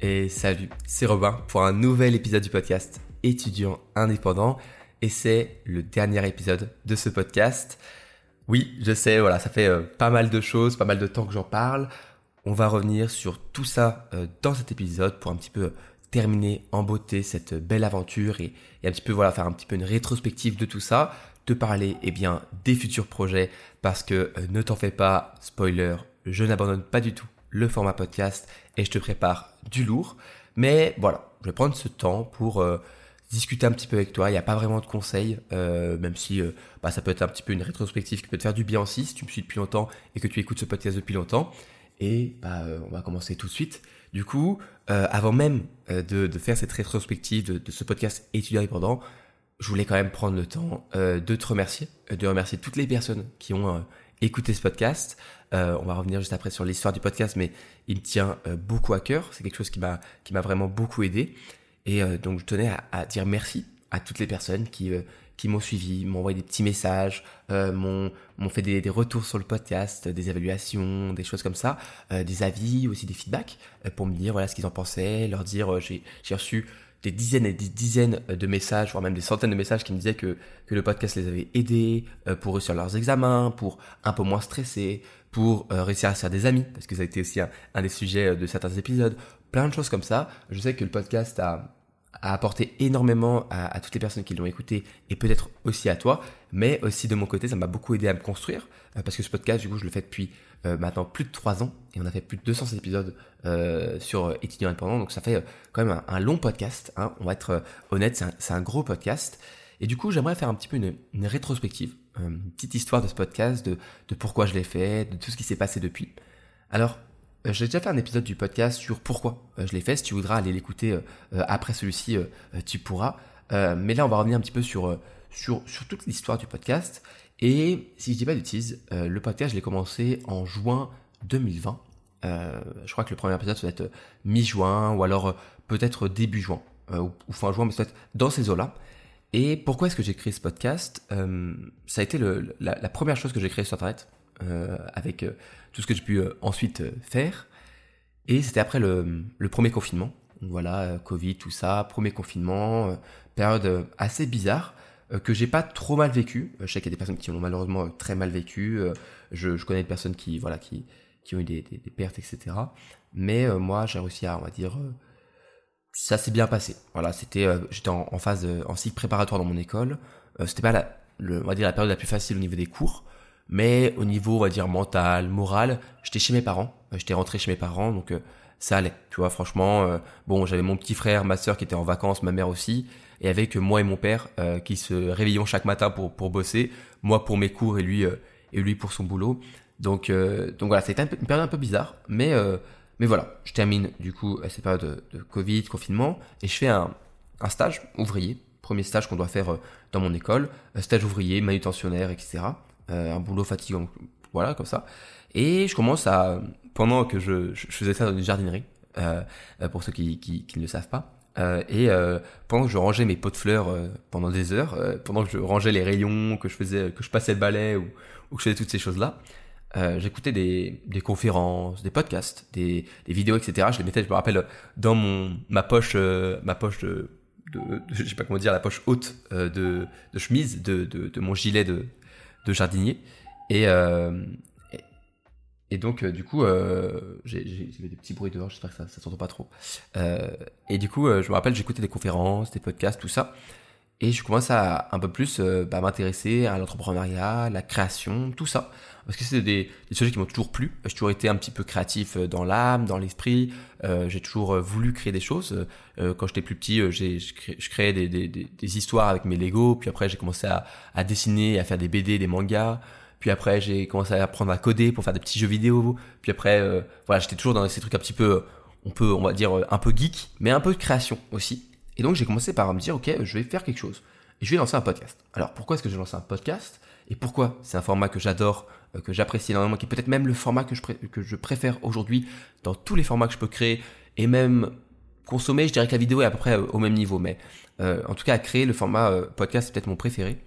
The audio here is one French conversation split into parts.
Et salut, c'est Robin pour un nouvel épisode du podcast étudiant indépendant. Et c'est le dernier épisode de ce podcast. Oui, je sais, voilà, ça fait euh, pas mal de choses, pas mal de temps que j'en parle. On va revenir sur tout ça euh, dans cet épisode pour un petit peu terminer en beauté cette belle aventure et, un petit peu voilà faire un petit peu une rétrospective de tout ça, te parler eh bien des futurs projets parce que euh, ne t'en fais pas, spoiler, je n'abandonne pas du tout le format podcast et je te prépare du lourd. Mais voilà, je vais prendre ce temps pour euh, discuter un petit peu avec toi. Il n'y a pas vraiment de conseils, euh, même si euh, bah, ça peut être un petit peu une rétrospective qui peut te faire du bien aussi si tu me suis depuis longtemps et que tu écoutes ce podcast depuis longtemps. Et bah, on va commencer tout de suite. Du coup, avant même de, faire cette rétrospective de, ce podcast étudiant indépendant, je voulais quand même prendre le temps de te remercier, de remercier toutes les personnes qui ont écouter ce podcast. Euh, on va revenir juste après sur l'histoire du podcast, mais il me tient euh, beaucoup à cœur. C'est quelque chose qui m'a qui m'a vraiment beaucoup aidé. Et euh, donc je tenais à, dire merci à toutes les personnes qui qui m'ont suivi, m'ont envoyé des petits messages, m'ont m'ont fait des, des, retours sur le podcast, des évaluations, des choses comme ça, des avis, aussi des feedbacks pour me dire voilà ce qu'ils en pensaient, leur dire j'ai j'ai reçu des dizaines et des dizaines de messages, voire même des centaines de messages qui me disaient que, que le podcast les avait aidés euh, pour réussir leurs examens, pour un peu moins stresser, pour euh, réussir à se faire des amis, parce que ça a été aussi un, des sujets euh, de certains épisodes, plein de choses comme ça. Je sais que le podcast a, a apporté énormément à, toutes les personnes qui l'ont écouté et peut-être aussi à toi, mais aussi de mon côté, ça m'a beaucoup aidé à me construire, parce que ce podcast, du coup, je le fais depuis euh, maintenant plus de 3 ans et on a fait plus de 200 épisodes euh, sur euh, étudiants indépendants. Donc ça fait quand même un, long podcast. Hein. On va être honnête, c'est un, gros podcast. Et du coup, j'aimerais faire un petit peu une, une rétrospective, une petite histoire de ce podcast, de, de pourquoi je l'ai fait, de tout ce qui s'est passé depuis. Alors, j'ai déjà fait un épisode du podcast sur pourquoi je l'ai fait. Si tu voudras aller l'écouter après celui-ci, tu pourras. mais là, on va revenir un petit peu sur, sur, toute l'histoire du podcast et si je dis pas euh, le podcast, je l'ai commencé en juin 2020. Euh, je crois que le premier épisode, ça doit être mi-juin ou alors euh, peut-être début juin ou, fin juin, mais peut-être dans ces eaux-là. Et pourquoi est-ce que j'ai créé ce podcast? Ça a été le, la, première chose que j'ai créée sur Internet avec tout ce que j'ai pu ensuite faire. Et c'était après le, premier confinement. Voilà, Covid, tout ça, premier confinement, période assez bizarre. Euh, que j'ai pas trop mal vécu. Euh, je sais qu'il y a des personnes qui l'ont malheureusement euh, très mal vécu. Je, connais des personnes qui, voilà, qui, qui ont eu des, pertes, etc. Mais moi, j'ai réussi à, on va dire, ça s'est bien passé. Voilà, c'était, j'étais en, phase, en cycle préparatoire dans mon école. c'était pas la, on va dire la période la plus facile au niveau des cours, mais au niveau, on va dire mental, moral, j'étais chez mes parents. j'étais rentré chez mes parents, donc ça allait. Tu vois, franchement, bon, j'avais mon petit frère, ma soeur qui était en vacances, ma mère aussi et avec moi et mon père euh, qui se réveillons chaque matin pour pour bosser, moi pour mes cours et lui euh, et lui pour son boulot. Donc euh, donc voilà, c'était une période un peu bizarre, mais mais voilà, je termine du coup cette période de, de Covid, confinement, et je fais un, un stage ouvrier, premier stage qu'on doit faire dans mon école, stage ouvrier, manutentionnaire, etc. un boulot fatigant, voilà comme ça. Et je commence à, pendant que je, je faisais ça dans une jardinerie, pour ceux qui, qui, qui ne le savent pas, euh, et euh, pendant que je rangeais mes pots de fleurs euh, pendant des heures, pendant que je rangeais les rayons, que je faisais, que je passais le balai ou, ou que je faisais toutes ces choses-là, j'écoutais des, des conférences, des podcasts, des, des vidéos, etc. Je les mettais, je me rappelle, dans mon ma poche, ma poche de, de, je sais pas comment dire, la poche haute de, de chemise de, de, de mon gilet de, de jardinier. Et, et donc, euh, du coup, euh, j'ai des petits bruits dehors, j'espère que ça, s'entend pas trop. Euh, et du coup, euh, je me rappelle, j'écoutais des conférences, des podcasts, tout ça. Et je commence à un peu plus euh, bah, m'intéresser à l'entrepreneuriat, la création, tout ça. Parce que c'est des, des, sujets qui m'ont toujours plu. J'ai toujours été un petit peu créatif dans l'âme, dans l'esprit. j'ai toujours voulu créer des choses. quand j'étais plus petit, j'ai, je, créais des, des, des, histoires avec mes Lego. Puis après, j'ai commencé à, à dessiner, à faire des BD, des mangas. Puis après, j'ai commencé à apprendre à coder pour faire des petits jeux vidéo. Puis après, euh, voilà, j'étais toujours dans ces trucs un petit peu, on peut, on va dire, euh, un peu geek, mais un peu de création aussi. Et donc, j'ai commencé par me dire, OK, je vais faire quelque chose. Et je vais lancer un podcast. Alors, pourquoi est-ce que j'ai lancé un podcast? Et pourquoi? C'est un format que j'adore, euh, que j'apprécie énormément, qui est peut-être même le format que je, que je préfère aujourd'hui dans tous les formats que je peux créer et même consommer. Je dirais que la vidéo est à peu près au même niveau, mais en tout cas, à créer le format podcast, c'est peut-être mon préféré.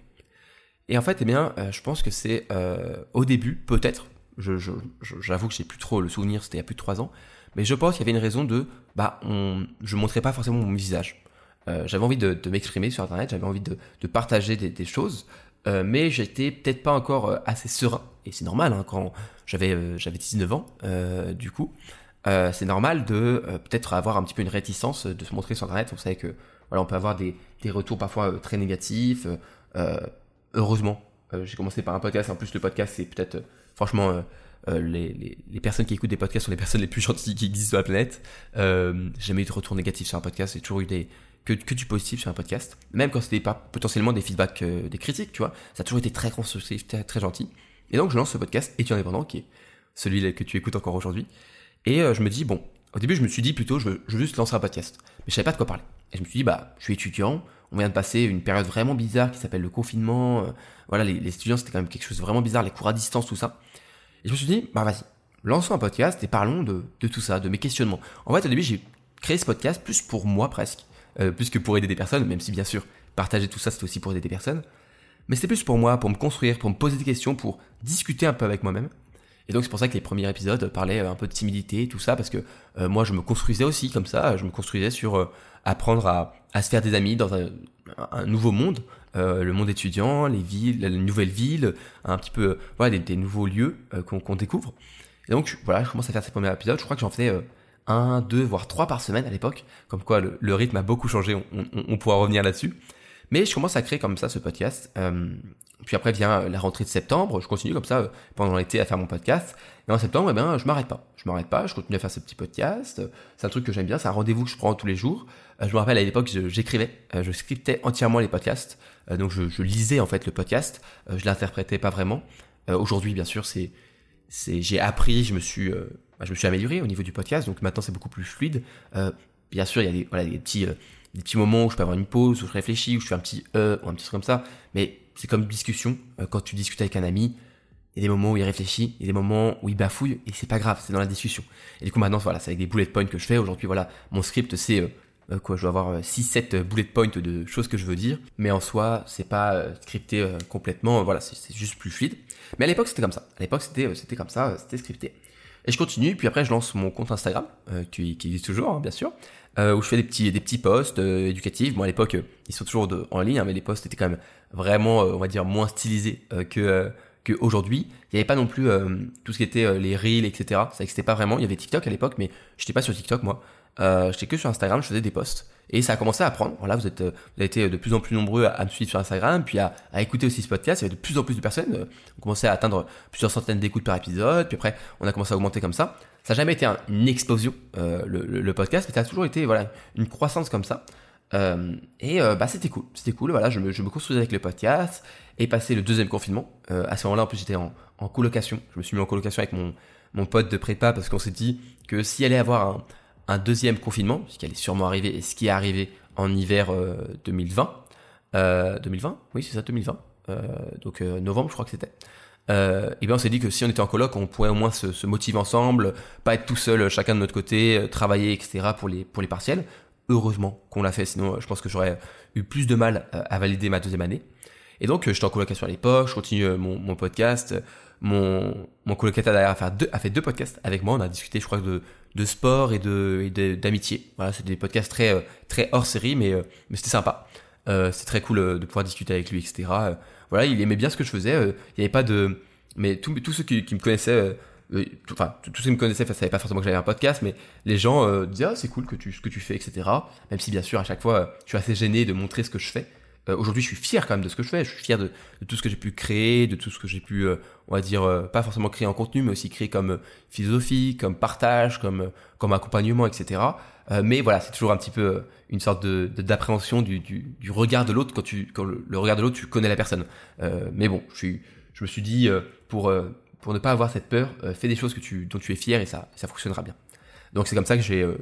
Et en fait, eh bien, euh, je pense que c'est euh, au début, peut-être, j'avoue je, je, que j'ai plus trop le souvenir, c'était il y a plus de trois ans, mais je pense qu'il y avait une raison de, bah, on, je montrais pas forcément mon visage. Euh, j'avais envie de, m'exprimer sur Internet, j'avais envie de, partager des, choses, euh, mais j'étais peut-être pas encore euh, assez serein. Et c'est normal, hein, quand j'avais j'avais 19 ans, du coup, c'est normal de peut-être avoir un petit peu une réticence de se montrer sur Internet. Vous savez que voilà, on peut avoir des, des retours parfois très négatifs. heureusement, j'ai commencé par un podcast. En plus, le podcast, c'est peut-être, franchement, euh, les, les, personnes qui écoutent des podcasts sont les personnes les plus gentilles qui existent sur la planète. Euh, jamais eu de retour négatif sur un podcast, j'ai toujours eu des, que, que, du positif sur un podcast. Même quand c'était pas potentiellement des feedbacks, euh, des critiques, tu vois. Ça a toujours été très constructif, très, gentil. Et donc je lance ce podcast Étudiant indépendant, qui est celui que tu écoutes encore aujourd'hui. Et je me dis, bon, au début je me suis dit plutôt, je veux, juste lancer un podcast. Mais je savais pas de quoi parler. Et je me suis dit, bah, je suis étudiant, on vient de passer une période vraiment bizarre qui s'appelle le confinement. voilà, les, les étudiants, c'était quand même quelque chose de vraiment bizarre, les cours à distance, tout ça. Et je me suis dit, bah vas-y, lançons un podcast et parlons de, de, tout ça, de mes questionnements. En fait, au début, j'ai créé ce podcast plus pour moi presque, euh, plus que pour aider des personnes, même si bien sûr, partager tout ça, c'est aussi pour aider des personnes. Mais c'est plus pour moi, pour me construire, pour me poser des questions, pour discuter un peu avec moi-même. Et donc c'est pour ça que les premiers épisodes parlaient un peu de timidité, tout ça, parce que euh, moi je me construisais aussi comme ça, je me construisais sur euh, apprendre à, se faire des amis dans un, nouveau monde, euh, le monde étudiant, les villes, les nouvelles villes, un petit peu, voilà, des, nouveaux lieux euh, qu'on découvre. Et donc, voilà, je commence à faire ces premiers épisodes. Je crois que j'en faisais euh, un, deux, voire trois par semaine à l'époque. Comme quoi, le, rythme a beaucoup changé. On, pourra revenir là-dessus. Mais je commence à créer comme ça ce podcast. puis après vient la rentrée de septembre. Je continue comme ça pendant l'été à faire mon podcast. Et en septembre, eh ben, je m'arrête pas. Je m'arrête pas. Je continue à faire ce petit podcast. C'est un truc que j'aime bien. C'est un rendez-vous que je prends tous les jours. je me rappelle à l'époque, j'écrivais, je scriptais entièrement les podcasts. Euh, donc je, lisais en fait le podcast, euh, je l'interprétais pas vraiment. Euh, aujourd'hui, bien sûr, c'est j'ai appris, je me suis bah, je me suis amélioré au niveau du podcast, donc maintenant c'est beaucoup plus fluide. bien sûr, il y a des, voilà, des petits moments où je peux avoir une pause, où je réfléchis, où je fais un petit e ou un petit truc comme ça. Mais c'est comme discussion. quand tu discutes avec un ami, il y a des moments où il réfléchit, il y a des moments où il bafouille, et c'est pas grave, c'est dans la discussion. Et du coup, maintenant, voilà, c'est avec des bullet points que je fais. Aujourd'hui, voilà, mon script, c'est euh, quoi, je dois avoir 6-7 euh, bullet points de choses que je veux dire, mais en soi, c'est pas euh, scripté complètement, voilà, c'est juste plus fluide. Mais à l'époque, c'était comme ça. À l'époque, c'était comme ça, c'était scripté. Et je continue, puis après, je lance mon compte Instagram, qui, qui existe toujours, hein, bien sûr, où je fais des petits des petits posts éducatifs. Bon, à l'époque, ils sont toujours de, en ligne, hein, mais les posts étaient quand même vraiment, on va dire, moins stylisés que qu'aujourd'hui. Il n'y avait pas non plus tout ce qui était les reels, etc. Ça n'existait pas vraiment. Il y avait TikTok à l'époque, mais j'étais pas sur TikTok, moi. Euh, j'étais que sur Instagram, je faisais des posts. Et ça a commencé à prendre. Voilà, vous êtes, euh, vous avez été de plus en plus nombreux à, me suivre sur Instagram, puis à, écouter aussi ce podcast. Il y avait de plus en plus de personnes. Euh, on commençait à atteindre plusieurs centaines d'écoutes par épisode. Puis après, on a commencé à augmenter comme ça. Ça n'a jamais été une explosion, euh, le, podcast, mais ça a toujours été voilà, une croissance comme ça. Euh, et bah, c'était cool. C'était cool. Voilà, je me, je me construisais avec le podcast et passé le deuxième confinement. à ce moment-là, en plus, j'étais en, en colocation. Je me suis mis en colocation avec mon, mon pote de prépa parce qu'on s'est dit que s'il allait avoir un un deuxième confinement, qui allait sûrement arriver, et ce qui est arrivé en hiver 2020. Euh, 2020 euh, Oui, c'est ça, 2020. Euh, donc novembre, je crois que c'était. et bien on s'est dit que si on était en coloc, on pourrait au moins se, motiver ensemble, pas être tout seul, chacun de notre côté, travailler, etc. pour les, pour les partiels. Heureusement qu'on l'a fait, sinon je pense que j'aurais eu plus de mal à valider ma deuxième année. Et donc j'étais en colocation à l'époque, je continue mon, mon podcast, mon, mon colocataire a fait, deux, a fait deux podcasts avec moi. On a discuté, je crois, de, de sport et de d'amitié. Voilà, c'est des podcasts très euh, très hors série, mais euh, mais c'était sympa. Euh, c'est très cool euh, de pouvoir discuter avec lui, etc. voilà, il aimait bien ce que je faisais. Il n'y avait pas de, mais tous ceux qui, qui me connaissaient, enfin tous ceux qui me connaissaient, ne savaient pas forcément que j'avais un podcast, mais les gens disaient ah c'est cool que tu ce que tu fais, etc. Même si bien sûr à chaque fois, je suis assez gêné de montrer ce que je fais. Euh, aujourd'hui, je suis fier quand même de ce que je fais. Je suis fier de, tout ce que j'ai pu créer, de tout ce que j'ai pu, euh, on va dire, euh, pas forcément créer en contenu, mais aussi créer comme philosophie, comme partage, comme, comme accompagnement, etc. mais voilà, c'est toujours un petit peu une sorte de d'appréhension du, du, du, regard de l'autre quand tu quand le, regard de l'autre, tu connais la personne. mais bon, je suis, je me suis dit pour pour ne pas avoir cette peur, fais des choses que tu dont tu es fier et ça ça fonctionnera bien. Donc c'est comme ça que j'ai euh,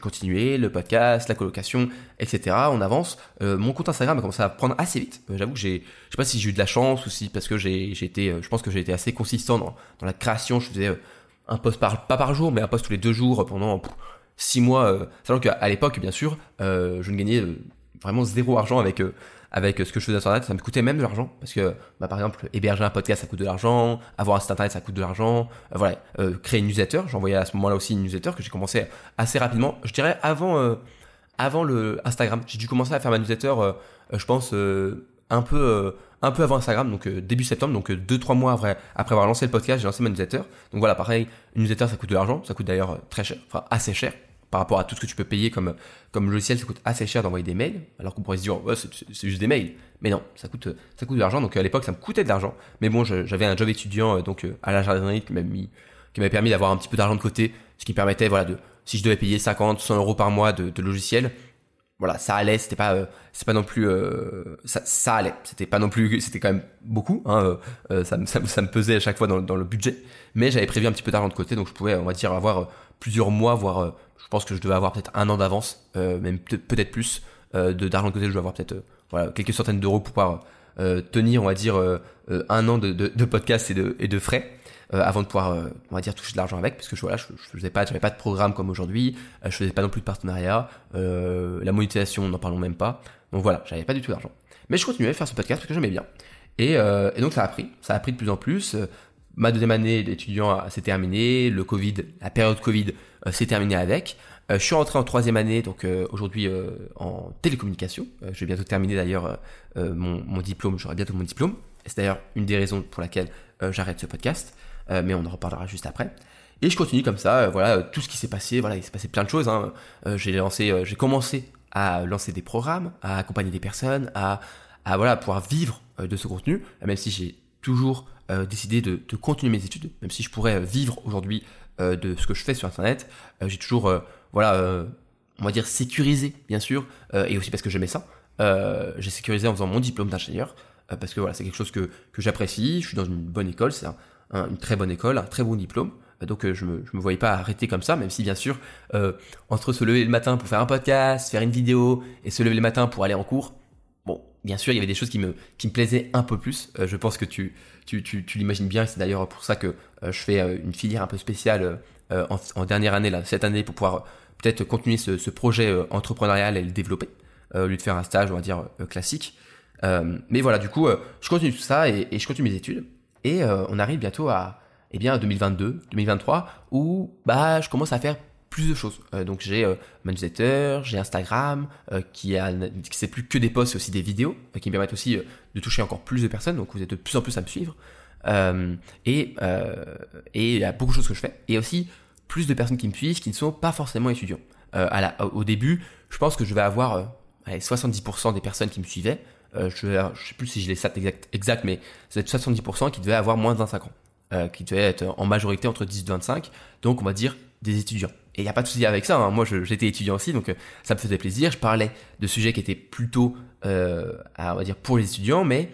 continué le podcast, la colocation, etc. On avance. Euh, mon compte Instagram a commencé à prendre assez vite. Euh, j'avoue que j'ai, je sais pas si j'ai eu de la chance ou si parce que j'ai été, je pense que j'ai été assez consistant dans, dans la création. Je faisais un post par pas par jour, mais un post tous les deux jours pendant six mois. sachant qu'à l'époque, bien sûr, je ne gagnais vraiment zéro argent avec avec ce que je faisais sur internet, ça me coûtait même de l'argent. Parce que bah, par exemple héberger un podcast ça coûte de l'argent, avoir un site internet ça coûte de l'argent, voilà, créer une newsletter, j'envoyais à ce moment-là aussi une newsletter que j'ai commencé assez rapidement, je dirais avant avant le Instagram. J'ai dû commencer à faire ma newsletter, je pense un peu un peu avant Instagram, donc euh, début septembre, donc 2-3 euh, mois après, après avoir lancé le podcast, j'ai lancé ma newsletter. Donc voilà, pareil, une newsletter ça coûte de l'argent, ça coûte d'ailleurs euh, très cher, enfin assez cher par rapport à tout ce que tu peux payer comme, comme logiciel, ça coûte assez cher d'envoyer des mails, alors qu'on pourrait se dire, c'est juste des mails. Mais non, ça coûte, ça coûte de l'argent, donc à l'époque ça me coûtait de l'argent. Mais bon, j'avais un job étudiant donc à la jardinerie qui m'a permis d'avoir un petit peu d'argent de côté, ce qui permettait, voilà, de, si je devais payer 50, 100 euros par mois de, logiciel, voilà, ça allait, c'était pas, euh, pas non plus, euh, ça, ça allait, c'était pas non plus, c'était quand même beaucoup, hein, euh, ça, ça, ça, me pesait à chaque fois dans, dans le budget, mais j'avais prévu un petit peu d'argent de côté, donc je pouvais, on va dire, avoir plusieurs mois, voire, je pense que je devais avoir peut-être un an d'avance, même peut-être plus, de d'argent de côté, je devais avoir peut-être, quelques centaines d'euros pour pouvoir tenir, on va dire, un an de, de, podcast et de, frais. Euh, avant de pouvoir, euh, on va dire, toucher de l'argent avec, parce que voilà, je, je faisais pas, pas de programme comme aujourd'hui, euh, je faisais pas non plus de partenariat, la monétisation, n'en parlons même pas. Donc voilà, j'avais pas du tout d'argent. Mais je continuais à faire ce podcast parce que j'aimais bien. Et, donc ça a pris, ça a pris de plus en plus. Ma deuxième année d'étudiant s'est terminée, le Covid, la période Covid s'est terminée avec. je suis rentré en troisième année, donc aujourd'hui en télécommunication. je vais bientôt terminer d'ailleurs mon, mon, diplôme, j'aurai bientôt mon diplôme. C'est d'ailleurs une des raisons pour laquelle j'arrête ce podcast. Euh, mais on en reparlera juste après. Et je continue comme ça, euh, voilà, tout ce qui s'est passé, voilà, il s'est passé plein de choses. Hein. Euh, j'ai lancé, j'ai commencé à lancer des programmes, à accompagner des personnes, à, à voilà, pouvoir vivre de ce contenu, même si j'ai toujours décidé de, continuer mes études, même si je pourrais vivre aujourd'hui de ce que je fais sur Internet, j'ai toujours, voilà, on va dire sécurisé, bien sûr, et aussi parce que j'aimais ça. j'ai sécurisé en faisant mon diplôme d'ingénieur, parce que voilà, c'est quelque chose que, que j'apprécie, je suis dans une bonne école, c'est un, une très bonne école, un très bon diplôme. Euh, donc euh, je me, je me voyais pas arrêter comme ça, même si bien sûr, euh, entre se lever le matin pour faire un podcast, faire une vidéo, et se lever le matin pour aller en cours, bien sûr, il y avait des choses qui me, qui me plaisaient un peu plus. je pense que tu, tu, tu, tu l'imagines bien, c'est d'ailleurs pour ça que je fais une filière un peu spéciale en, dernière année, là, cette année, pour pouvoir peut-être continuer ce, ce projet entrepreneurial et le développer, au lieu de faire un stage, on va dire, classique. mais voilà, du coup, je continue tout ça et, je continue mes études. Et euh, on arrive bientôt à eh bien 2022, 2023 où bah je commence à faire plus de choses. Euh, donc j'ai euh, j'ai Instagram qui a qui c'est plus que des posts, c'est aussi des vidéos qui me permettent aussi de toucher encore plus de personnes. Donc vous êtes de plus en plus à me suivre. et et il y a beaucoup de choses que je fais et aussi plus de personnes qui me suivent qui ne sont pas forcément étudiants. au début, je pense que je vais avoir 70% des personnes qui me suivaient euh, je, ne sais plus si j'ai les stats exact, exact mais c'est 70% qui devaient avoir moins de 25 ans, euh, qui devaient être en majorité entre 10 et 25, donc on va dire des étudiants. Et il n'y a pas de souci avec ça, hein. moi j'étais étudiant aussi, donc euh, ça me faisait plaisir, je parlais de sujets qui étaient plutôt, euh, on va dire, pour les étudiants, mais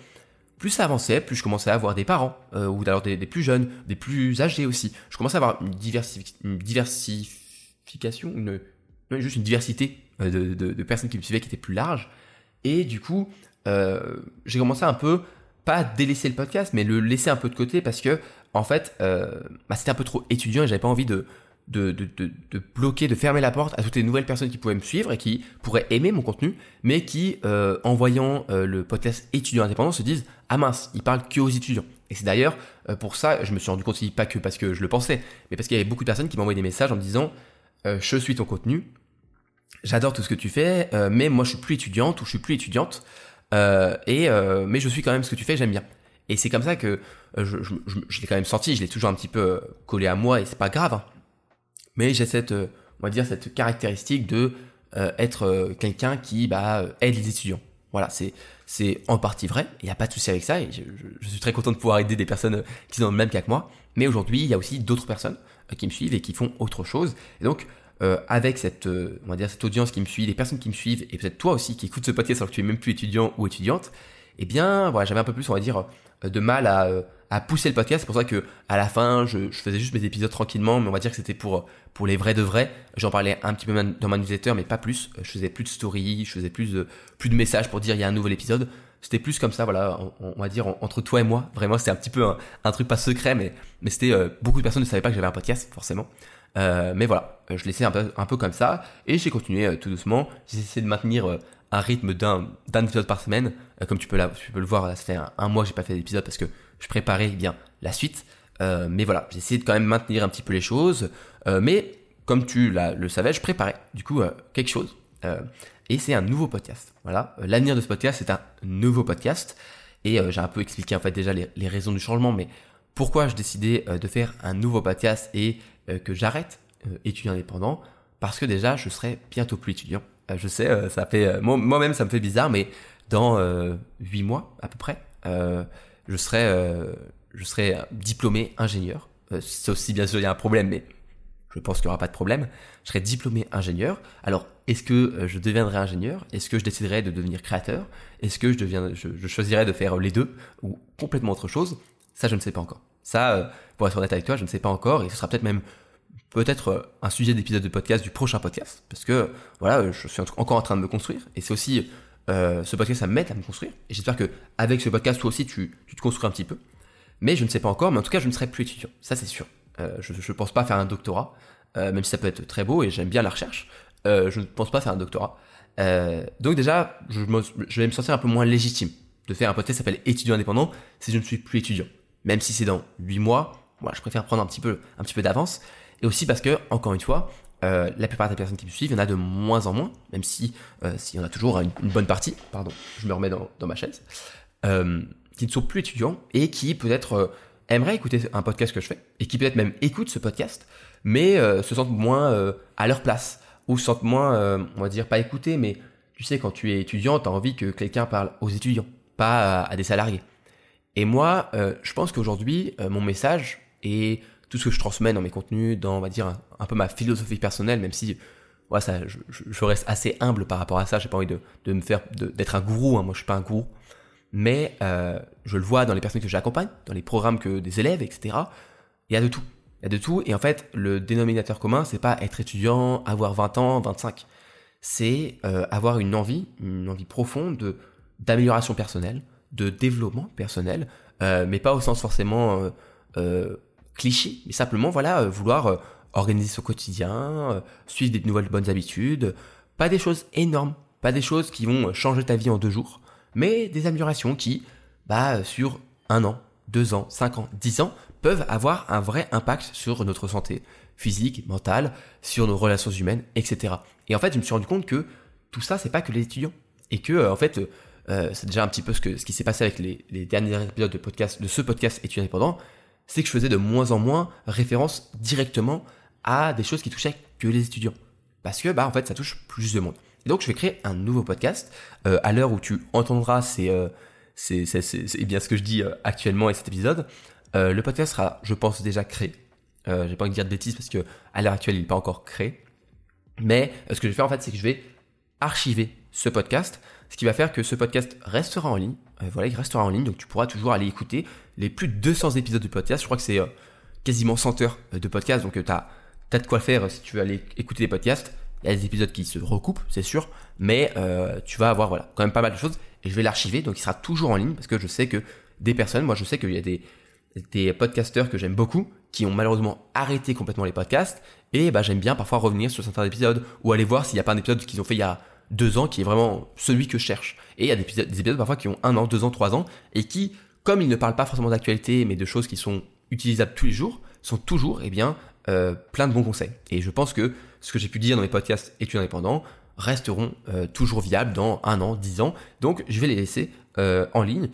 plus ça avançait, plus je commençais à avoir des parents, euh, ou d'ailleurs des, plus jeunes, des plus âgés aussi. Je commençais à avoir une, diversification, une, juste une diversité de, personnes qui me suivaient qui était plus large. Et du coup, j'ai commencé un peu, pas à délaisser le podcast, mais le laisser un peu de côté parce que, en fait, bah, c'était un peu trop étudiant et j'avais pas envie de, de, bloquer, de fermer la porte à toutes les nouvelles personnes qui pouvaient me suivre et qui pourraient aimer mon contenu, mais qui, euh, en voyant euh, le podcast étudiant indépendant, se disent ah mince, il parle que aux étudiants. Et c'est d'ailleurs euh, pour ça, je me suis rendu compte, pas que parce que je le pensais, mais parce qu'il y avait beaucoup de personnes qui m'envoyaient des messages en me disant je suis ton contenu, j'adore tout ce que tu fais, mais moi je suis plus étudiante ou je suis plus étudiante. Et mais je suis quand même ce que tu fais, j'aime bien. Et c'est comme ça que je, l'ai quand même senti, je l'ai toujours un petit peu collé à moi et c'est pas grave. Hein. Mais j'ai cette, on va dire cette caractéristique de être quelqu'un qui bah, aide les étudiants. Voilà, c'est c'est en partie vrai. Il n'y a pas de souci avec ça je, suis très content de pouvoir aider des personnes qui sont dans le même cas que moi. Mais aujourd'hui, il y a aussi d'autres personnes qui me suivent et qui font autre chose. Donc, euh, avec cette, euh, on va dire, cette audience qui me suit, les personnes qui me suivent, et peut-être toi aussi qui écoutes ce podcast alors que tu es même plus étudiant ou étudiante, eh bien, voilà, j'avais un peu plus, on va dire, euh, de mal à, à pousser le podcast. C'est pour ça que à la fin, je, je, faisais juste mes épisodes tranquillement, mais on va dire que c'était pour pour les vrais de vrais. J'en parlais un petit peu dans ma newsletter, mais pas plus. Je faisais plus de stories, je faisais plus de plus de messages pour dire il y a un nouvel épisode. C'était plus comme ça, voilà, on, va dire entre toi et moi. Vraiment, c'était un petit peu un, truc pas secret, mais mais c'était beaucoup de personnes ne savaient pas que j'avais un podcast, forcément. Euh, mais voilà, je laissais un peu, un peu comme ça et j'ai continué euh, tout doucement. J'ai essayé de maintenir euh, un rythme d'un épisode par semaine. comme tu peux, tu peux le voir, ça fait un, mois que j'ai pas fait d'épisode parce que je préparais eh bien la suite. mais voilà, j'ai essayé de quand même maintenir un petit peu les choses. mais comme tu le savais, je préparais du coup quelque chose. et c'est un nouveau podcast. Voilà, l'avenir de ce podcast, c'est un nouveau podcast. Et j'ai un peu expliqué en fait déjà les, les raisons du changement, mais pourquoi je décidais de faire un nouveau podcast et que j'arrête étudiant indépendant? Parce que déjà je serai bientôt plus étudiant. Euh, je sais, euh, ça fait euh, moi-même ça me fait bizarre, mais dans huit mois à peu près, je serai je serai diplômé ingénieur. sauf si bien sûr il y a un problème, mais je pense qu'il n'y aura pas de problème. Je serai diplômé ingénieur. Alors, est-ce que je deviendrai ingénieur? Est-ce que je déciderai de devenir créateur? Est-ce que je, deviens, je, je, choisirai de faire les deux ou complètement autre chose? Ça, je ne sais pas encore. Ça, pour être honnête avec toi, je ne sais pas encore. Et ce sera peut-être même peut-être euh, un sujet d'épisode de podcast du prochain podcast, parce que voilà, je suis encore en train de me construire, et c'est aussi euh, ce podcast, ça m'aide à me construire, et j'espère que avec ce podcast, toi aussi, tu, tu, te construis un petit peu. Mais je ne sais pas encore, mais en tout cas, je ne serai plus étudiant, ça c'est sûr. Euh, je ne pense pas faire un doctorat, euh, même si ça peut être très beau, et j'aime bien la recherche, euh, je ne pense pas faire un doctorat. donc déjà, je, je vais me sentir un peu moins légitime de faire un podcast qui s'appelle étudiant indépendant si je ne suis plus étudiant. Même si c'est dans 8 mois, moi je préfère prendre un petit peu, un petit peu d'avance et aussi parce que, encore une fois, euh, la plupart des personnes qui me suivent, il y en a de moins en moins, même si euh, s'il y en a toujours une, bonne partie, pardon, je me remets dans, ma chaise, euh, qui ne sont plus étudiants et qui peut-être aimeraient écouter un podcast que je fais, et qui peut-être même écoutent ce podcast, mais se sentent moins à leur place, ou se sentent moins, on va dire, pas écoutés, mais tu sais, quand tu es étudiant, tu as envie que quelqu'un parle aux étudiants, pas à des salariés. Et moi, je pense qu'aujourd'hui, mon message est tout ce que je transmets dans mes contenus, dans, on va dire, un, peu ma philosophie personnelle, même si ouais, ça, je, je, reste assez humble par rapport à ça. J'ai pas envie de, de me faire d'être un gourou. Hein. Moi, je suis pas un gourou, mais euh, je le vois dans les personnes que j'accompagne, dans les programmes que des élèves, etc. Il y a de tout. Il y a de tout. Et en fait, le dénominateur commun, c'est pas être étudiant, avoir 20 ans, 25. C'est euh, avoir une envie, une envie profonde de d'amélioration personnelle, de développement personnel, euh, mais pas au sens forcément euh, euh cliché, mais simplement voilà euh, vouloir euh, organiser son quotidien, euh, suivre des nouvelles bonnes habitudes, pas des choses énormes, pas des choses qui vont changer ta vie en deux jours, mais des améliorations qui, bah, sur un an, deux ans, cinq ans, dix ans, peuvent avoir un vrai impact sur notre santé physique, mentale, sur nos relations humaines, etc. Et en fait, je me suis rendu compte que tout ça, c'est pas que les étudiants, et que en fait, c'est déjà un petit peu ce qui s'est passé avec les, les derniers épisodes de podcast, de ce podcast étudiant indépendant, c'est que je faisais de moins en moins référence directement à des choses qui touchaient que les étudiants. Parce que, bah, en fait, ça touche plus de monde. Et donc, je vais créer un nouveau podcast. Euh, à l'heure où tu entendras, c'est euh, c'est bien ce que je dis euh, actuellement et cet épisode. Euh, le podcast sera, je pense, déjà créé. J'ai pas envie de dire de bêtises parce que à l'heure actuelle, il n'est pas encore créé. Mais ce que je vais faire en fait, c'est que je vais archiver ce podcast, ce qui va faire que ce podcast restera en ligne. voilà, il restera en ligne, donc tu pourras toujours aller écouter les plus de 200 épisodes de podcast. Je crois que c'est euh, quasiment 100 heures euh, de podcast, donc euh, tu as, de quoi faire si tu veux aller écouter des podcasts. Il y a des épisodes qui se recoupent, c'est sûr, mais tu vas avoir voilà quand même pas mal de choses. Et je vais l'archiver, donc il sera toujours en ligne parce que je sais que des personnes, moi je sais qu'il y a des, des podcasteurs que j'aime beaucoup qui ont malheureusement arrêté complètement les podcasts et bah j'aime bien parfois revenir sur certains épisodes ou aller voir s'il n'y a pas un épisode qu'ils ont fait il y a deux ans qui est vraiment celui que je cherche. Et il y a des épisodes parfois qui ont un an, deux ans, trois ans et qui comme ils ne parlent pas forcément d'actualité, mais de choses qui sont utilisables tous les jours, sont toujours eh bien, euh, plein de bons conseils. Et je pense que ce que j'ai pu dire dans mes podcasts études indépendants resteront euh, toujours viables dans un an, dix ans. Donc je vais les laisser euh, en ligne.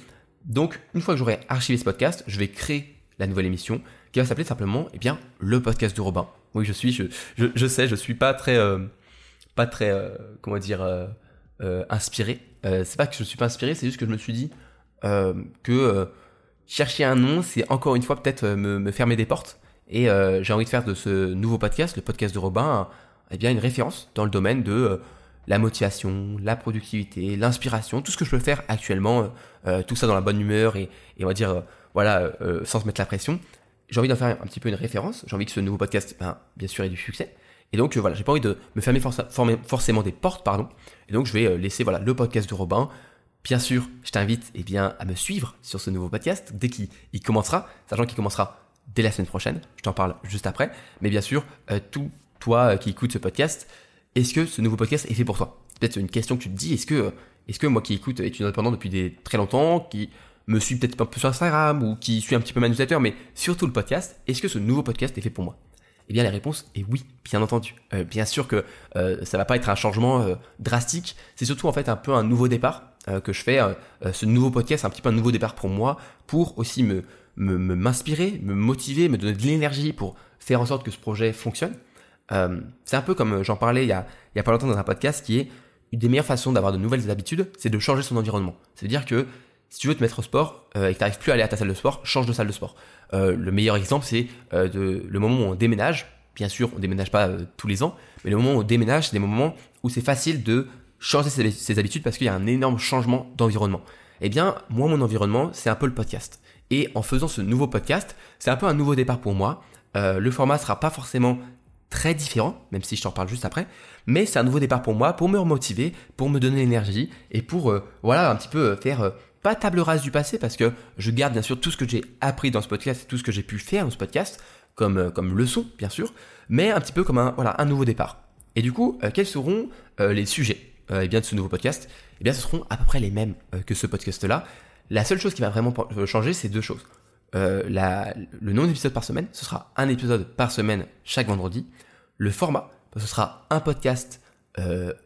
Donc une fois que j'aurai archivé ce podcast, je vais créer la nouvelle émission qui va s'appeler simplement eh bien, le podcast de Robin. Oui, je suis, je, je, je sais, je suis pas très, pas très, comment dire, inspiré. c'est pas que je suis pas inspiré, c'est juste que je me suis dit, que euh, chercher un nom, c'est encore une fois peut-être euh, me, fermer des portes. Et j'ai envie de faire de ce nouveau podcast, le podcast de Robin, eh bien une référence dans le domaine de la motivation, la productivité, l'inspiration, tout ce que je peux faire actuellement, tout ça dans la bonne humeur et, on va dire voilà sans se mettre la pression. J'ai envie d'en faire un petit peu une référence. J'ai envie que ce nouveau podcast, ben, bien sûr, ait du succès. Et donc voilà, j'ai pas envie de me fermer forcément des portes, pardon. Et donc je vais laisser voilà le podcast de Robin, Bien sûr, je t'invite eh bien, à me suivre sur ce nouveau podcast dès qu'il commencera, sachant qu'il commencera dès la semaine prochaine. Je t'en parle juste après. Mais bien sûr, euh, tout toi euh, qui écoutes ce podcast, est-ce que ce nouveau podcast est fait pour toi? Peut-être une question que tu te dis, est-ce que, est-ce que moi qui écoute étudiant indépendant depuis des, très longtemps, qui me suis peut-être un peu sur Instagram ou qui suis un petit peu ma mais surtout le podcast, est-ce que ce nouveau podcast est fait pour moi? Eh bien la réponse est oui, bien entendu. Euh, bien sûr que ça va pas être un changement drastique, c'est surtout en fait un peu un nouveau départ que je fais. ce nouveau podcast, un petit peu un nouveau départ pour moi, pour aussi me m'inspirer, me, me, motiver, me donner de l'énergie pour faire en sorte que ce projet fonctionne. c'est un peu comme j'en parlais il y, a, il y a pas longtemps dans un podcast qui est une des meilleures façons d'avoir de nouvelles habitudes, c'est de changer son environnement. C'est-à-dire que si tu veux te mettre au sport euh, et que tu n'arrives plus à aller à ta salle de sport, change de salle de sport. Euh, le meilleur exemple, c'est euh, le moment où on déménage. Bien sûr, on déménage pas tous les ans, mais le moment où on déménage, c'est des moments où c'est facile de changer ses, habitudes parce qu'il y a un énorme changement d'environnement. Eh bien, moi, mon environnement, c'est un peu le podcast. Et en faisant ce nouveau podcast, c'est un peu un nouveau départ pour moi. le format sera pas forcément très différent, même si je t'en parle juste après, mais c'est un nouveau départ pour moi, pour me remotiver, pour me donner l'énergie et pour voilà un petit peu faire pas table rase du passé parce que je garde bien sûr tout ce que j'ai appris dans ce podcast, tout ce que j'ai pu faire dans ce podcast, comme, euh, comme leçon bien sûr, mais un petit peu comme un, voilà, un nouveau départ. Et du coup, euh, quels seront euh, les sujets? Eh bien, de ce nouveau podcast Eh bien, ce seront à peu près les mêmes que ce podcast-là. La seule chose qui va vraiment changer, c'est deux choses. Le nombre d'épisodes par semaine, ce sera un épisode par semaine chaque vendredi. Le format, ce sera un podcast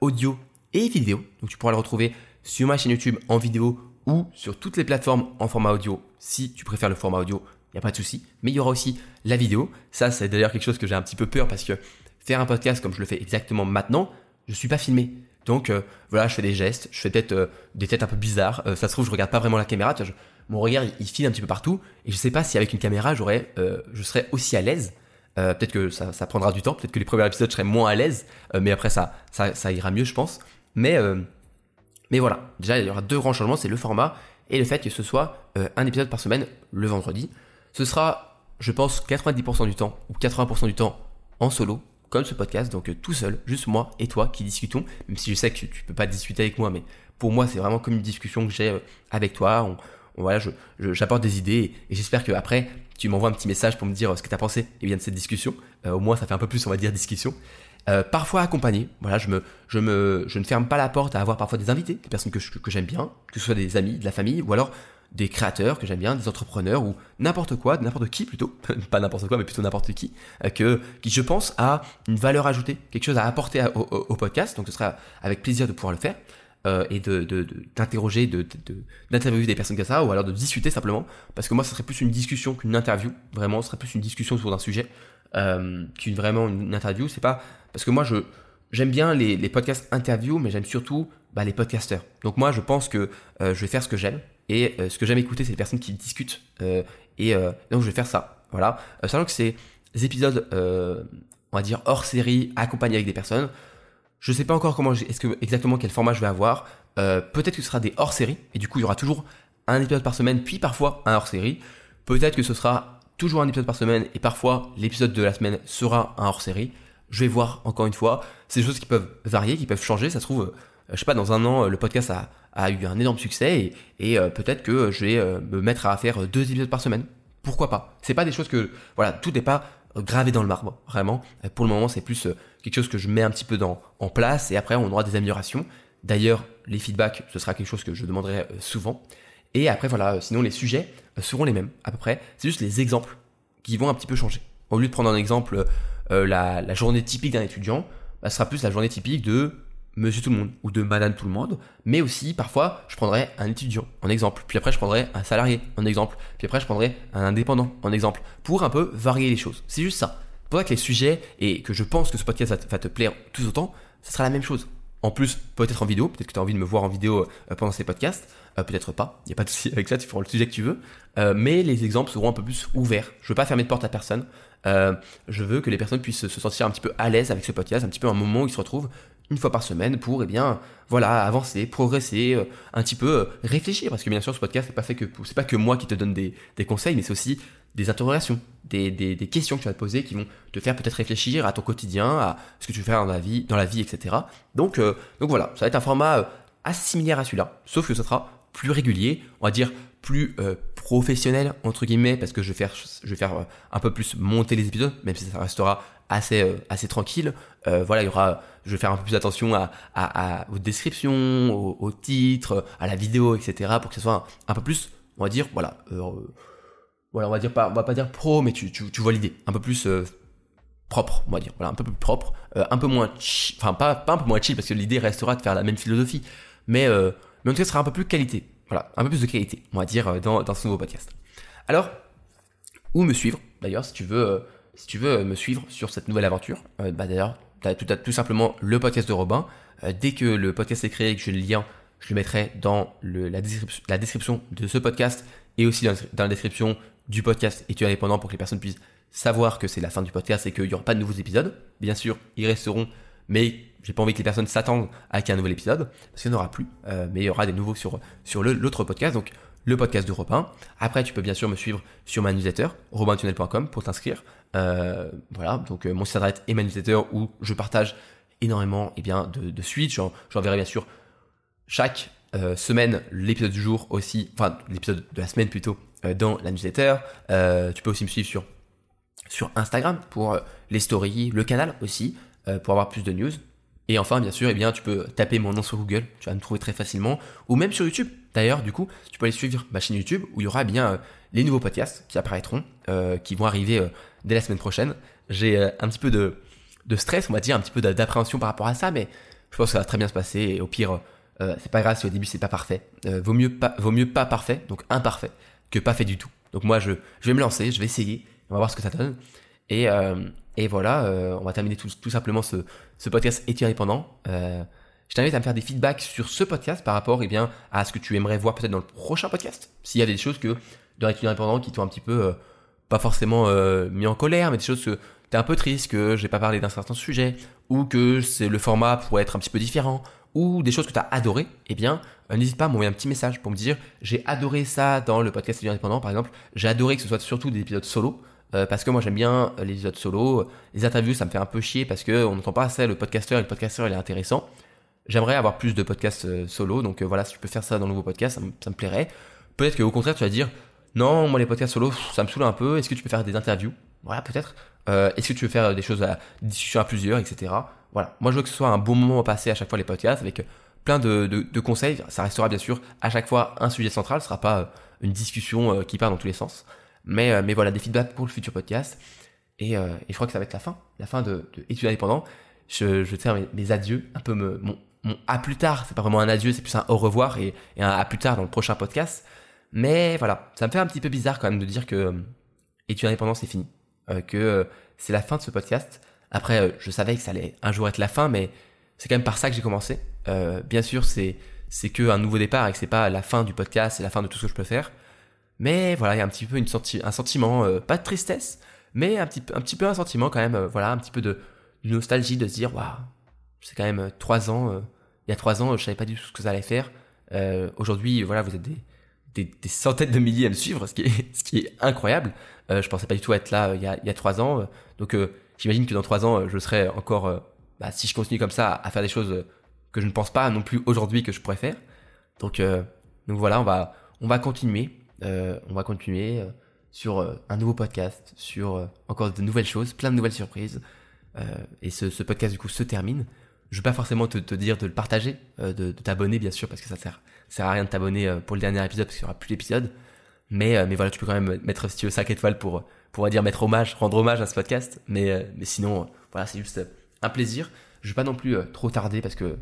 audio et vidéo. Donc tu pourras le retrouver sur ma chaîne YouTube en vidéo ou sur toutes les plateformes en format audio. Si tu préfères le format audio, il n'y a pas de souci. Mais il y aura aussi la vidéo. Ça, c'est d'ailleurs quelque chose que j'ai un petit peu peur parce que faire un podcast comme je le fais exactement maintenant, je ne suis pas filmé. Donc euh, voilà, je fais des gestes, je fais peut-être euh, des têtes un peu bizarres. Euh, ça se trouve, je regarde pas vraiment la caméra. mon regard, il, file un petit peu partout. Et je sais pas si avec une caméra, j'aurais, je serais aussi à l'aise. peut-être que ça, prendra du temps. Peut-être que les premiers épisodes, je serais moins à l'aise. mais après, ça, ira mieux, je pense. Mais mais voilà, déjà il y aura deux grands changements, c'est le format et le fait que ce soit un épisode par semaine le vendredi. Ce sera, je pense, 90% du temps ou 80% du temps en solo, comme ce podcast, donc euh, tout seul, juste moi et toi qui discutons, même si je sais que tu, peux pas discuter avec moi, mais pour moi c'est vraiment comme une discussion que j'ai euh, avec toi. On, voilà, je, j'apporte des idées et, j'espère que après tu m'envoies un petit message pour me dire ce que tu as pensé et bien de cette discussion. au moins ça fait un peu plus on va dire discussion. Euh, parfois accompagné. Voilà, je me, je me, je ne ferme pas la porte à avoir parfois des invités, des personnes que, que j'aime bien, que ce soit des amis, de la famille, ou alors des créateurs que j'aime bien, des entrepreneurs ou n'importe quoi, n'importe qui plutôt, pas n'importe quoi, mais plutôt n'importe qui, euh, que qui je pense a une valeur ajoutée, quelque chose à apporter au, podcast. Donc ce sera avec plaisir de pouvoir le faire. Euh, et d'interroger, de, d'interviewer des personnes comme ça, ou alors de discuter simplement, parce que moi, ce serait plus une discussion qu'une interview, vraiment, ce serait plus une discussion autour d'un sujet, euh, qu'une vraiment une interview. C'est pas parce que moi je j'aime bien les, les podcasts interviews, mais j'aime surtout bah, les podcasters. Donc moi je pense que je vais faire ce que j'aime et euh, ce que j'aime écouter c'est les personnes qui discutent euh, et donc je vais faire ça. Voilà, sachant que des épisodes on va dire hors série accompagnés avec des personnes. Je sais pas encore comment est-ce que exactement quel format je vais avoir. peut-être que ce sera des hors série et du coup il y aura toujours un épisode par semaine puis parfois un hors série. Peut-être que ce sera toujours un épisode par semaine et parfois l'épisode de la semaine sera un hors série. Je vais voir encore une fois. C'est des choses qui peuvent varier, qui peuvent changer. Ça se trouve, euh, je sais pas, dans un an, le podcast a, eu un énorme succès et, euh, peut-être que je vais euh, me mettre à faire deux épisodes par semaine. Pourquoi pas? C'est pas des choses que, voilà, tout n'est pas gravé dans le marbre, vraiment. Pour le moment, c'est plus quelque chose que je mets un petit peu dans, en place et après, on aura des améliorations. D'ailleurs, les feedbacks, ce sera quelque chose que je demanderai souvent. Et après, voilà, sinon les sujets seront les mêmes, à peu près. C'est juste les exemples qui vont un petit peu changer. Au lieu de prendre un exemple, euh, la, journée typique d'un étudiant, bah, ce sera plus la journée typique de monsieur tout le monde ou de madame tout le monde, mais aussi parfois je prendrai un étudiant en exemple, puis après je prendrai un salarié en exemple, puis après je prendrai un indépendant en exemple, pour un peu varier les choses. C'est juste ça. Pour ça que les sujets, et que je pense que ce podcast va te plaire tout autant, ce sera la même chose. En plus, peut-être en vidéo, peut-être que tu as envie de me voir en vidéo euh, pendant ces podcasts, euh, peut-être pas, il n'y a pas de souci avec ça, tu feras le sujet que tu veux, euh, mais les exemples seront un peu plus ouverts. Je veux pas fermer de porte à personne, je veux que les personnes puissent se sentir un petit peu à l'aise avec ce podcast, un petit peu un moment où ils se retrouvent une fois par semaine pour, eh bien, voilà, avancer, progresser, un petit peu réfléchir, parce que bien sûr, ce podcast, c'est pas fait que, c'est pas que moi qui te donne des, des conseils, mais c'est aussi des interrogations, des, des, des, questions que tu vas te poser qui vont te faire peut-être réfléchir à ton quotidien, à ce que tu veux faire dans la vie, dans la vie etc. Donc, euh, donc voilà, ça va être un format euh, assez similaire à celui-là, sauf que ce sera plus régulier, on va dire plus euh, professionnel entre guillemets, parce que je vais faire, je vais faire un peu plus monter les épisodes, même si ça restera assez assez tranquille. voilà, il y aura, je vais faire un peu plus attention à, à, aux descriptions, aux, titres, à la vidéo, etc. pour que ce soit un, peu plus, on va dire, voilà, voilà, on va dire pas, on va pas dire pro, mais tu, tu, vois l'idée, un peu plus propre, on va dire, voilà, un peu plus propre, un peu moins, enfin pas, pas un peu moins chill parce que l'idée restera de faire la même philosophie, mais mais en tout cas, ce sera un peu plus qualité. Voilà, un peu plus de qualité, on va dire, euh, dans, dans ce nouveau podcast. Alors, où me suivre D'ailleurs, si tu veux, euh, si tu veux me suivre sur cette nouvelle aventure, euh, bah d'ailleurs, tu as tout, simplement le podcast de Robin. dès que le podcast est créé et que j'ai le lien, je le mettrai dans la, description, de ce podcast et aussi dans, la description du podcast études indépendant pour que les personnes puissent savoir que c'est la fin du podcast et qu'il n'y aura pas de nouveaux épisodes. Bien sûr, ils resteront, mais j'ai pas envie que les personnes s'attendent à qu'il y ait un nouvel épisode, parce qu'il n'y en aura plus, euh, mais il y aura des nouveaux sur, sur l'autre podcast, donc le podcast de Robin. Après, tu peux bien sûr me suivre sur ma newsletter, robintunnel.com, pour t'inscrire. Euh, voilà, donc euh, mon site internet et ma newsletter où je partage énormément eh bien, de, de suite. J'enverrai bien sûr chaque semaine l'épisode du jour aussi, enfin l'épisode de la semaine plutôt, dans la newsletter. tu peux aussi me suivre sur, sur Instagram pour les stories, le canal aussi, pour avoir plus de news. Et enfin, bien sûr, eh bien, tu peux taper mon nom sur Google, tu vas me trouver très facilement, ou même sur YouTube. D'ailleurs, du coup, tu peux aller suivre ma chaîne YouTube où il y aura eh bien euh, les nouveaux podcasts qui apparaîtront, euh, qui vont arriver euh, dès la semaine prochaine. J'ai un petit peu de, de, stress, on va dire, un petit peu d'appréhension par rapport à ça, mais je pense que ça va très bien se passer. Et au pire, c'est pas grave si au début c'est pas parfait. vaut mieux pas, vaut mieux pas parfait, donc imparfait, que pas fait du tout. Donc moi, je, je vais me lancer, je vais essayer, on va voir ce que ça donne. Et, et voilà, on va terminer tout, simplement ce, podcast est indépendant. Euh, je t'invite à me faire des feedbacks sur ce podcast par rapport eh bien, à ce que tu aimerais voir peut-être dans le prochain podcast. S'il y a des choses que dans l'étudiant indépendant qui t'ont un petit peu, euh, pas forcément euh, mis en colère, mais des choses que t'es un peu triste, que j'ai pas parlé d'un certain sujet, ou que c'est le format pourrait être un petit peu différent, ou des choses que tu as adoré, eh bien, euh, n'hésite pas à m'envoyer un petit message pour me dire j'ai adoré ça dans le podcast étudiant indépendant, par exemple. J'ai adoré que ce soit surtout des épisodes solo. Euh, parce que moi j'aime bien les épisodes solo. Les interviews, ça me fait un peu chier parce que on n'entend pas assez le podcasteur et le podcasteur il est intéressant. J'aimerais avoir plus de podcasts euh, solo, donc euh, voilà, si tu peux faire ça dans le nouveau podcast, ça, me, plairait. Peut-être qu'au contraire, tu vas dire non, moi les podcasts solo, ça me saoule un peu. Est-ce que tu peux faire des interviews? Voilà, peut-être. Est-ce que tu veux faire des choses à des discussions à plusieurs, etc. Voilà. Moi je veux que ce soit un bon moment à passer à chaque fois les podcasts avec plein de, de, conseils. Ça restera bien sûr à chaque fois un sujet central, ce sera pas une discussion qui part dans tous les sens. Mais, euh, mais voilà, des feedbacks pour le futur podcast. Et, euh, et, je crois que ça va être la fin, la fin de, de Études indépendants. Je, je tiens mes, adieux, un peu me, mon, mon à plus tard. C'est pas vraiment un adieu, c'est plus un au revoir et, un à plus tard dans le prochain podcast. Mais voilà, ça me fait un petit peu bizarre quand même de dire que euh, Études indépendants c'est fini, que c'est la fin de ce podcast. Après, je savais que ça allait un jour être la fin, mais c'est quand même par ça que j'ai commencé. bien sûr, c'est c'est que nouveau départ et que c'est pas la fin du podcast, c'est la fin de tout ce que je peux faire. Mais voilà, il y a un petit peu une un sentiment, euh, pas de tristesse, mais un petit, un petit peu un sentiment quand même, euh, voilà, un petit peu de, nostalgie de se dire, waouh, c'est quand même euh, trois ans, il y a trois ans, je savais pas du tout ce que ça allait faire. Aujourd'hui, voilà, vous êtes des, des, des, centaines de milliers à me suivre, ce qui est, ce qui est incroyable. je pensais pas du tout être là il y a, il y a trois ans. donc j'imagine que dans trois ans, je serai encore, bah, si je continue comme ça, à faire des choses que je ne pense pas non plus aujourd'hui que je pourrais faire. Donc, donc voilà, on va, on va continuer. Euh, on va continuer euh, sur euh, un nouveau podcast, sur encore de nouvelles choses, plein de nouvelles surprises. et ce, podcast du coup se termine. Je vais pas forcément te, dire de le partager, de, t'abonner bien sûr parce que ça sert, sert à rien de t'abonner pour le dernier épisode parce qu'il y aura plus d'épisodes. Mais, mais voilà, tu peux quand même mettre si tu veux 5 étoiles pour, pour dire mettre hommage, rendre hommage à ce podcast. Mais, mais sinon, voilà, c'est juste un plaisir. Je vais pas non plus trop tarder parce que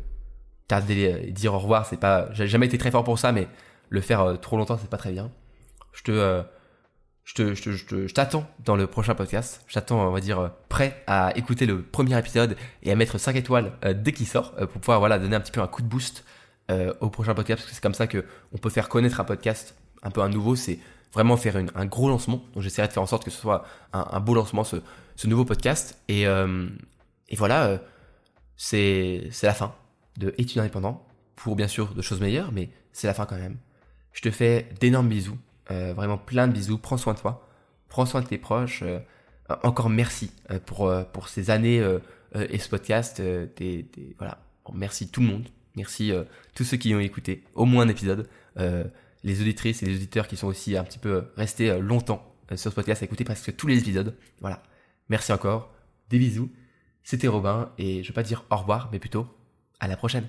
tarder et dire au revoir, c'est pas, j'ai jamais été très fort pour ça, mais le faire trop longtemps, c'est pas très bien je te, euh, je te, je te, je t'attends dans le prochain podcast. Je t'attends, on va dire, euh, prêt à écouter le premier épisode et à mettre 5 étoiles euh, dès qu'il sort pour pouvoir, voilà, donner un petit peu un coup de boost au prochain podcast parce que c'est comme ça que on peut faire connaître un podcast un peu un nouveau. C'est vraiment faire une, un gros lancement. Donc j'essaierai de faire en sorte que ce soit un, beau lancement, ce, nouveau podcast. Et, et voilà, c'est la fin de études indépendants pour bien sûr de choses meilleures, mais c'est la fin quand même. Je te fais d'énormes bisous. Euh, vraiment plein de bisous. Prends soin de toi. Prends soin de tes proches. Euh, encore merci euh, pour, pour ces années et ce podcast. Des, des, voilà. Merci tout le monde. Merci tous ceux qui ont écouté au moins un épisode. les auditrices et les auditeurs qui sont aussi un petit peu restés longtemps sur ce podcast à écouter presque tous les épisodes. Voilà. Merci encore. Des bisous. C'était Robin et je vais pas dire au revoir, mais plutôt à la prochaine.